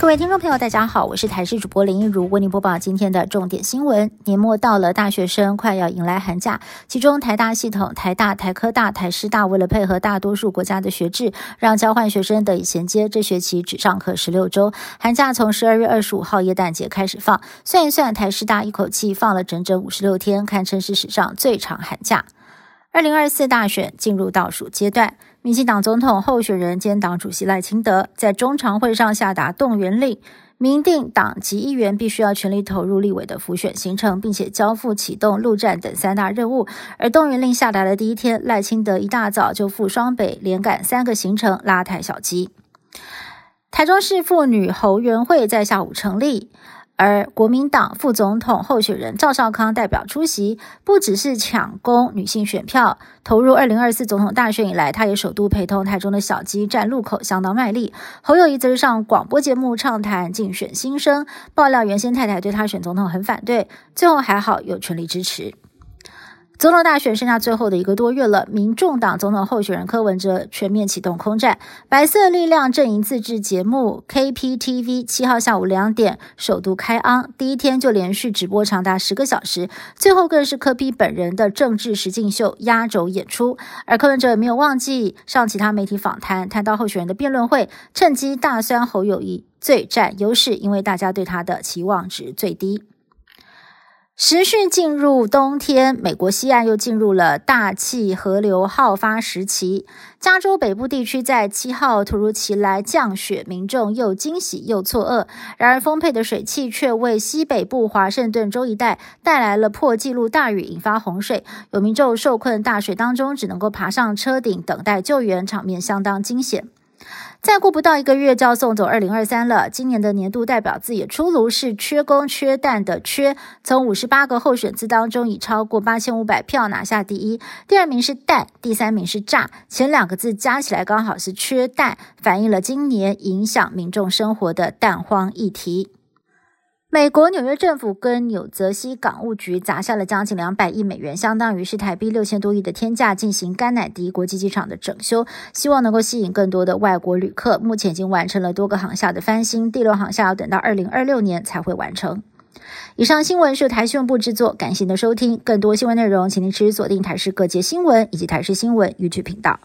各位听众朋友，大家好，我是台视主播林一如，为您播报今天的重点新闻。年末到了，大学生快要迎来寒假，其中台大系统、台大、台科大、台师大为了配合大多数国家的学制，让交换学生得以衔接，这学期只上课十六周，寒假从十二月二十五号耶诞节开始放。算一算，台师大一口气放了整整五十六天，堪称是史上最长寒假。二零二四大选进入倒数阶段，民进党总统候选人兼党主席赖清德在中常会上下达动员令，明定党籍议员必须要全力投入立委的辅选行程，并且交付启动陆战等三大任务。而动员令下达的第一天，赖清德一大早就赴双北连赶三个行程，拉台小鸡。台中市妇女侯元会在下午成立。而国民党副总统候选人赵少康代表出席，不只是抢攻女性选票，投入二零二四总统大选以来，他也首度陪同台中的小鸡站路口，相当卖力。侯友谊则是上广播节目畅谈竞选心声，爆料原先太太对他选总统很反对，最后还好有全力支持。总统大选剩下最后的一个多月了，民众党总统候选人柯文哲全面启动空战。白色力量阵营自制节目 KPTV 七号下午两点首度开昂，第一天就连续直播长达十个小时，最后更是柯 P 本人的政治实境秀压轴演出。而柯文哲也没有忘记上其他媒体访谈，谈到候选人的辩论会，趁机大酸侯友谊最占优势，因为大家对他的期望值最低。持续进入冬天，美国西岸又进入了大气河流好发时期。加州北部地区在七号突如其来降雪，民众又惊喜又错愕。然而，丰沛的水汽却为西北部华盛顿州一带带来了破纪录大雨，引发洪水。有民众受困大水当中，只能够爬上车顶等待救援，场面相当惊险。再过不到一个月就要送走二零二三了。今年的年度代表字也出炉，是“缺工缺蛋”的“缺”。从五十八个候选字当中，以超过八千五百票拿下第一，第二名是“蛋”，第三名是“炸”。前两个字加起来刚好是“缺蛋”，反映了今年影响民众生活的蛋荒议题。美国纽约政府跟纽泽西港务局砸下了将近两百亿美元，相当于是台币六千多亿的天价，进行甘乃迪国际机场的整修，希望能够吸引更多的外国旅客。目前已经完成了多个航厦的翻新，第六航厦要等到二零二六年才会完成。以上新闻是台讯部制作，感谢您的收听。更多新闻内容，请您持续锁定台视各界新闻以及台视新闻 YouTube 频道。